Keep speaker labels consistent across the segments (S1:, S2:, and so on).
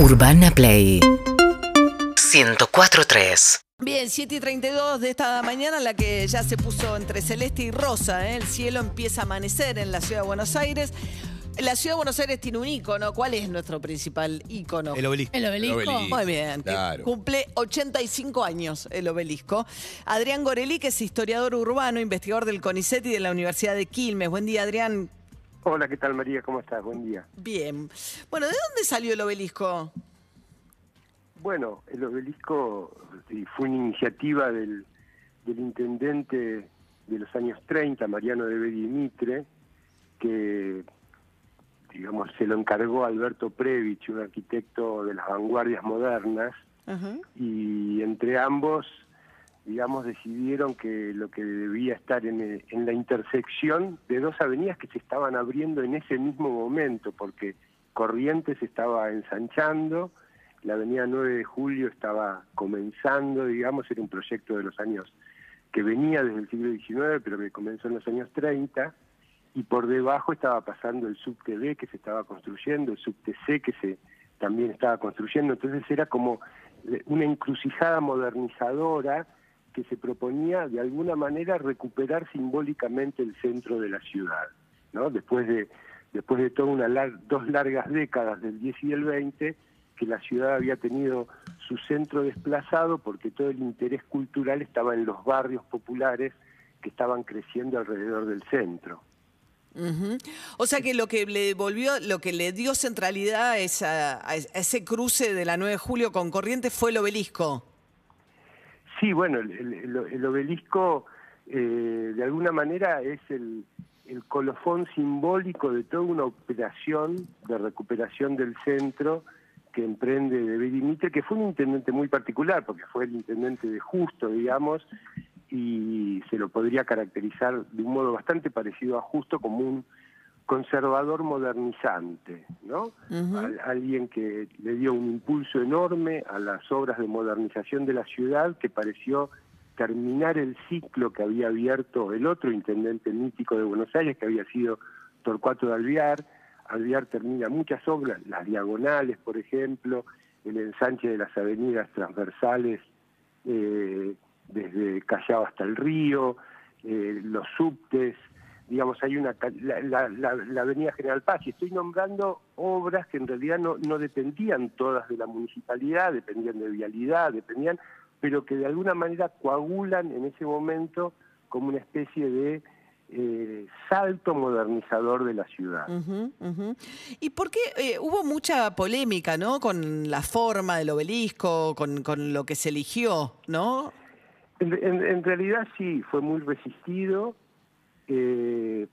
S1: Urbana Play 104.3
S2: Bien, 7 y 32 de esta mañana, la que ya se puso entre celeste y rosa. ¿eh? El cielo empieza a amanecer en la ciudad de Buenos Aires. La ciudad de Buenos Aires tiene un ícono. ¿Cuál es nuestro principal ícono?
S3: El obelisco.
S4: ¿El obelisco?
S2: Muy bien.
S3: Claro.
S2: Cumple 85 años el obelisco. Adrián Goreli, que es historiador urbano, investigador del CONICET y de la Universidad de Quilmes. Buen día, Adrián.
S5: Hola, ¿qué tal María? ¿Cómo estás? Buen día.
S2: Bien. Bueno, ¿de dónde salió el obelisco?
S5: Bueno, el obelisco fue una iniciativa del, del intendente de los años 30, Mariano de Bedi Mitre, que digamos se lo encargó Alberto Previch, un arquitecto de las vanguardias modernas, y entre ambos, digamos, decidieron que lo que debía estar en, el- en la intersección de dos avenidas que se estaban abriendo en ese mismo momento, porque Corrientes estaba ensanchando, la avenida 9 de Julio estaba comenzando, digamos, era un proyecto de los años que venía desde el siglo XIX, pero que comenzó en los años 30, y por debajo estaba pasando el subte B que se estaba construyendo, el subte C que se también estaba construyendo, entonces era como eh, una encrucijada modernizadora se proponía de alguna manera recuperar simbólicamente el centro de la ciudad, ¿no? Después de después de toda una dos largas décadas del 10 y del 20 que la ciudad había tenido su centro desplazado porque todo el interés cultural estaba en los barrios populares que estaban creciendo alrededor del centro.
S2: O sea que lo que le volvió, lo que le dio centralidad a, esa- a ese cruce de la 9 de julio con Corrientes fue el obelisco.
S5: Sí, bueno, el, el- el- el obelisco eh, de alguna manera es el, el colofón simbólico de toda una operación de recuperación del centro que emprende de Mitre, que fue un intendente muy particular, porque fue el intendente de Justo, digamos, y se lo podría caracterizar de un modo bastante parecido a Justo como un conservador modernizante, ¿no? Al- alguien que le dio un impulso enorme a las obras de modernización de la ciudad que pareció terminar el ciclo que había abierto el otro intendente mítico de Buenos Aires, que había sido Torcuato de Alvear. Alvear termina muchas obras, las diagonales, por ejemplo, el ensanche de las avenidas transversales eh, desde Callao hasta el río, eh, los subtes, digamos, hay una la, la- la- la avenida General Paz, y estoy nombrando obras que en realidad no, no dependían todas de la municipalidad, dependían de vialidad, dependían, pero que de alguna manera coagulan en ese momento como una especie de eh, salto modernizador de la ciudad.
S2: ¿Y por qué eh, hubo mucha polémica, ¿no? Con la forma del obelisco, con, con lo que se eligió, ¿no?
S5: En, en- en realidad sí, fue muy resistido. Eh,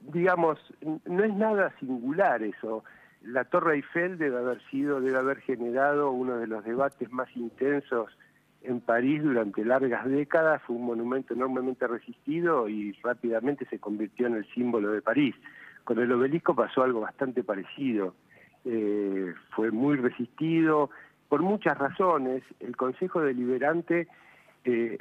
S5: digamos, no es nada singular eso. La Torre Eiffel debe haber sido, debe haber generado uno de los debates más intensos en París durante largas décadas. Fue un monumento enormemente resistido y rápidamente se convirtió en el símbolo de París. Con el obelisco pasó algo bastante parecido. Eh, fue muy resistido por muchas razones. El Consejo Deliberante eh,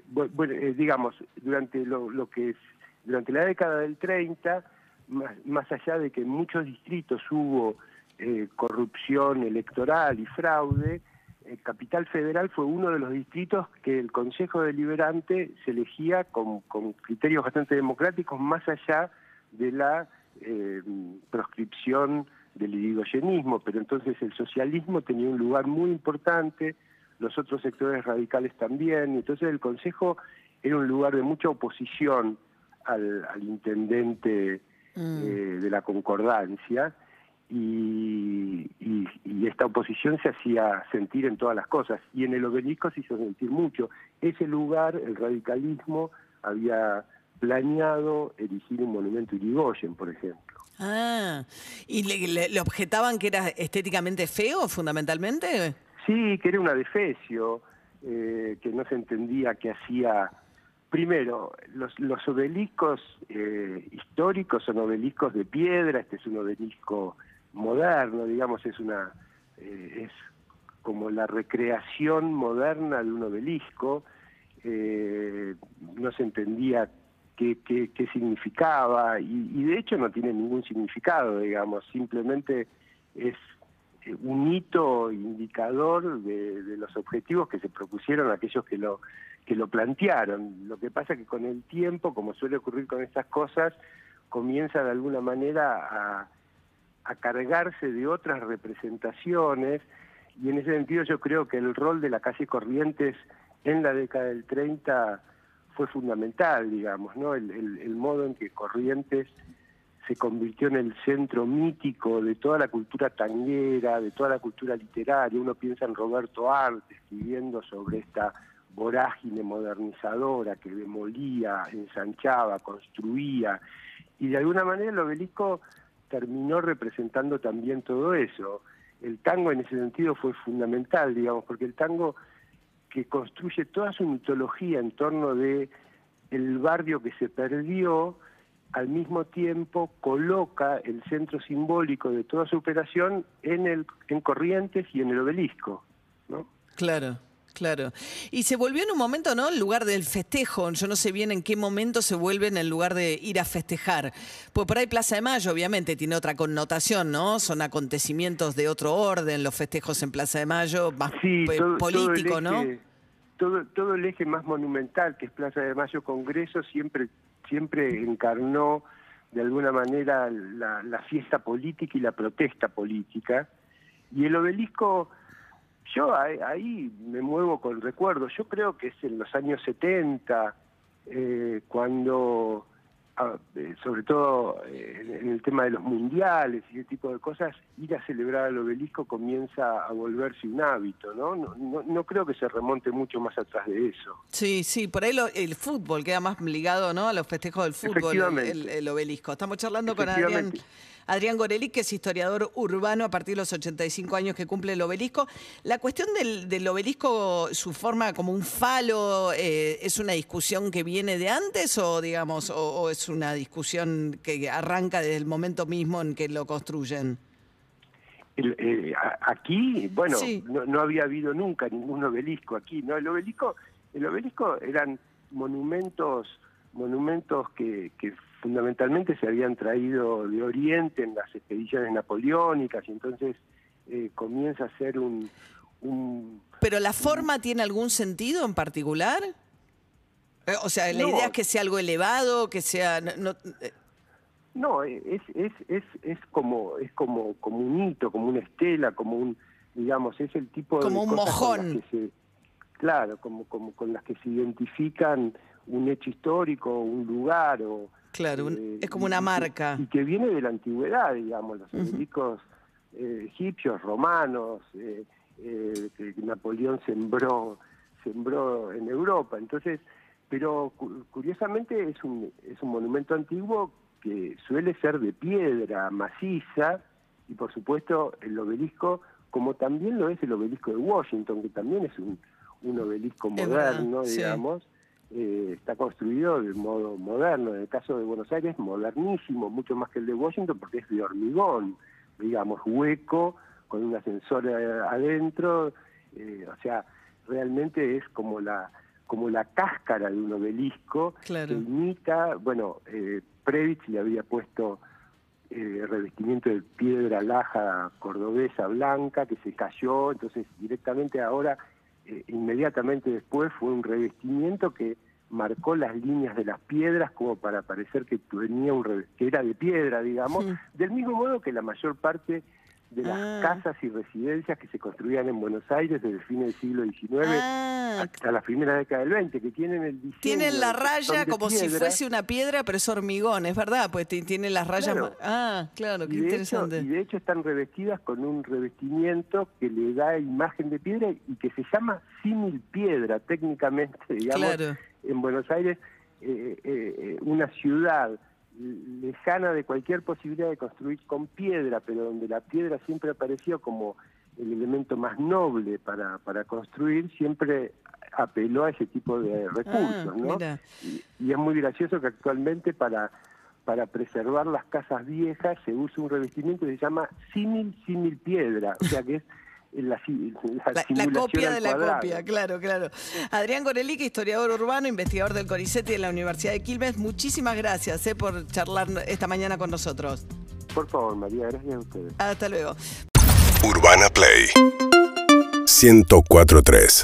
S5: digamos, durante lo, lo que durante la década del 30, más, allá de que en muchos distritos hubo eh, corrupción electoral y fraude, eh, Capital Federal fue uno de los distritos que el Consejo Deliberante se elegía con, criterios bastante democráticos, más allá de la eh, proscripción del irigoyenismo, pero entonces el socialismo tenía un lugar muy importante, los otros sectores radicales también, entonces el Consejo era un lugar de mucha oposición al, al intendente eh, de la concordancia, y, y- y esta oposición se hacía sentir en todas las cosas, y en el obelisco se hizo sentir mucho. Ese lugar, el radicalismo, había planeado erigir un monumento a Irigoyen, por ejemplo.
S2: Ah, ¿y le, le- le objetaban que era estéticamente feo, fundamentalmente?
S5: Sí, que era un adefesio, eh, que no se entendía que hacía... Primero, los, los obeliscos eh, históricos son obeliscos de piedra, este es un obelisco moderno, digamos, es una eh, es como la recreación moderna de un obelisco, eh, no se entendía qué, qué, significaba y, de hecho no tiene ningún significado, digamos, simplemente es un hito indicador de, los objetivos que se propusieron aquellos que lo que lo plantearon. Lo que pasa que con el tiempo, como suele ocurrir con estas cosas, comienza de alguna manera a, cargarse de otras representaciones y en ese sentido yo creo que el rol de la calle Corrientes en la década del 30 fue fundamental, digamos, ¿no? El, modo en que Corrientes se convirtió en el centro mítico de toda la cultura tanguera, de toda la cultura literaria. Uno piensa en Roberto Arte escribiendo sobre esta vorágine modernizadora que demolía, ensanchaba, construía, y de alguna manera el obelisco terminó representando también todo eso. El tango en ese sentido fue fundamental, digamos, porque el tango que construye toda su mitología en torno de el barrio que se perdió, al mismo tiempo coloca el centro simbólico de toda su operación en el en Corrientes y en el obelisco, ¿no?
S2: Claro. Claro. Y se volvió en un momento, ¿no? El lugar del festejo. Yo no sé bien en qué momento se vuelve en el lugar de ir a festejar. Pues por ahí Plaza de Mayo, obviamente, tiene otra connotación, ¿no? Son acontecimientos de otro orden, los festejos en Plaza de Mayo, más político, ¿no?
S5: Todo, todo el eje más monumental, que es Plaza de Mayo Congreso, siempre, siempre encarnó de alguna manera la, fiesta política y la protesta política. Y el obelisco yo ahí, me muevo con recuerdos. Yo creo que es en los años 70, eh, cuando, sobre todo eh, en el tema de los mundiales y ese tipo de cosas, ir a celebrar el obelisco comienza a volverse un hábito, ¿no? No, no, creo que se remonte mucho más atrás de eso.
S2: Sí, sí, por ahí el fútbol queda más ligado, ¿no? A los festejos del fútbol, el, el, obelisco. Estamos charlando con Adrián. Adrián Goreli, que es historiador urbano a partir de los 85 años que cumple el obelisco. La cuestión del, obelisco, su forma como un falo, eh, ¿es una discusión que viene de antes o, digamos, o, es una discusión que arranca desde el momento mismo en que lo construyen?
S5: Eh, aquí, bueno, no, había habido nunca ningún obelisco aquí, ¿no? El obelisco, el obelisco eran monumentos, monumentos que, que fundamentalmente se habían traído de Oriente en las expediciones napoleónicas y entonces eh, comienza a ser un,
S2: ¿Pero la forma tiene algún sentido en particular? Eh, o sea, la idea es que sea algo elevado, que sea...
S5: No, no eh. es, es, es, es, como, es como, como un hito, como una estela, como un, digamos, es el tipo
S2: de... Como un mojón.
S5: claro, como, como con las que se identifican un hecho histórico, un lugar o
S2: Claro, eh, es como una marca.
S5: Y, que viene de la antigüedad, digamos, los obeliscos eh, egipcios, romanos, eh, que Napoleón sembró, sembró en Europa. Entonces, pero curiosamente es un, es un monumento antiguo que suele ser de piedra maciza y por supuesto el obelisco, como también lo es el obelisco de Washington, que también es un, un obelisco moderno, digamos. Eh, está construido de modo moderno. En el caso de Buenos Aires, modernísimo, mucho más que el de Washington, porque es de hormigón, digamos, hueco, con un ascensor eh, adentro. Eh, o sea, realmente es como la como la cáscara de un obelisco que imita, bueno, eh, Previch le había puesto revestimiento de piedra laja cordobesa blanca que se cayó, entonces directamente ahora eh, inmediatamente después fue un revestimiento que marcó las líneas de las piedras como para parecer que tenía un que era de piedra, digamos, del mismo modo que la mayor parte de las ah. casas y residencias que se construían en Buenos Aires desde el fin del siglo XIX ah. hasta la primera década del 20, que tienen el diseño...
S2: Tienen la raya como si fuese una piedra, pero es hormigón, es verdad, pues tienen las rayas... Ah, claro, qué interesante.
S5: y de hecho están revestidas con un revestimiento que le da imagen de piedra y que se llama símil piedra, técnicamente, digamos, en Buenos Aires, eh, eh, eh, una ciudad lejana de cualquier posibilidad de construir con piedra, pero donde la piedra siempre apareció como el elemento más noble para, para construir, siempre apeló a ese tipo de recursos, ah, ¿no? Y, es muy gracioso que actualmente para para preservar las casas viejas se usa un revestimiento que se llama símil símil piedra, o sea que es la,
S2: la, copia de la copia, claro, claro. Adrián Gorelique, historiador urbano, investigador del CONICET y de la Universidad de Quilmes, muchísimas gracias eh, por charlar esta mañana con nosotros.
S5: Por favor, María, gracias a ustedes.
S2: Hasta luego.
S3: Urbana Play 1043